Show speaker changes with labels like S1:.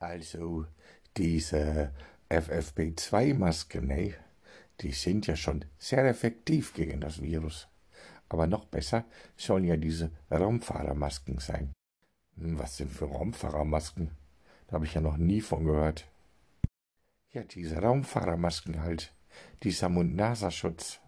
S1: Also, diese FFP2-Masken, ne, die sind ja schon sehr effektiv gegen das Virus. Aber noch besser sollen ja diese Raumfahrermasken sein. Hm, was sind für Raumfahrermasken? Da habe ich ja noch nie von gehört. Ja, diese Raumfahrermasken halt. Dieser Mund-Nasenschutz.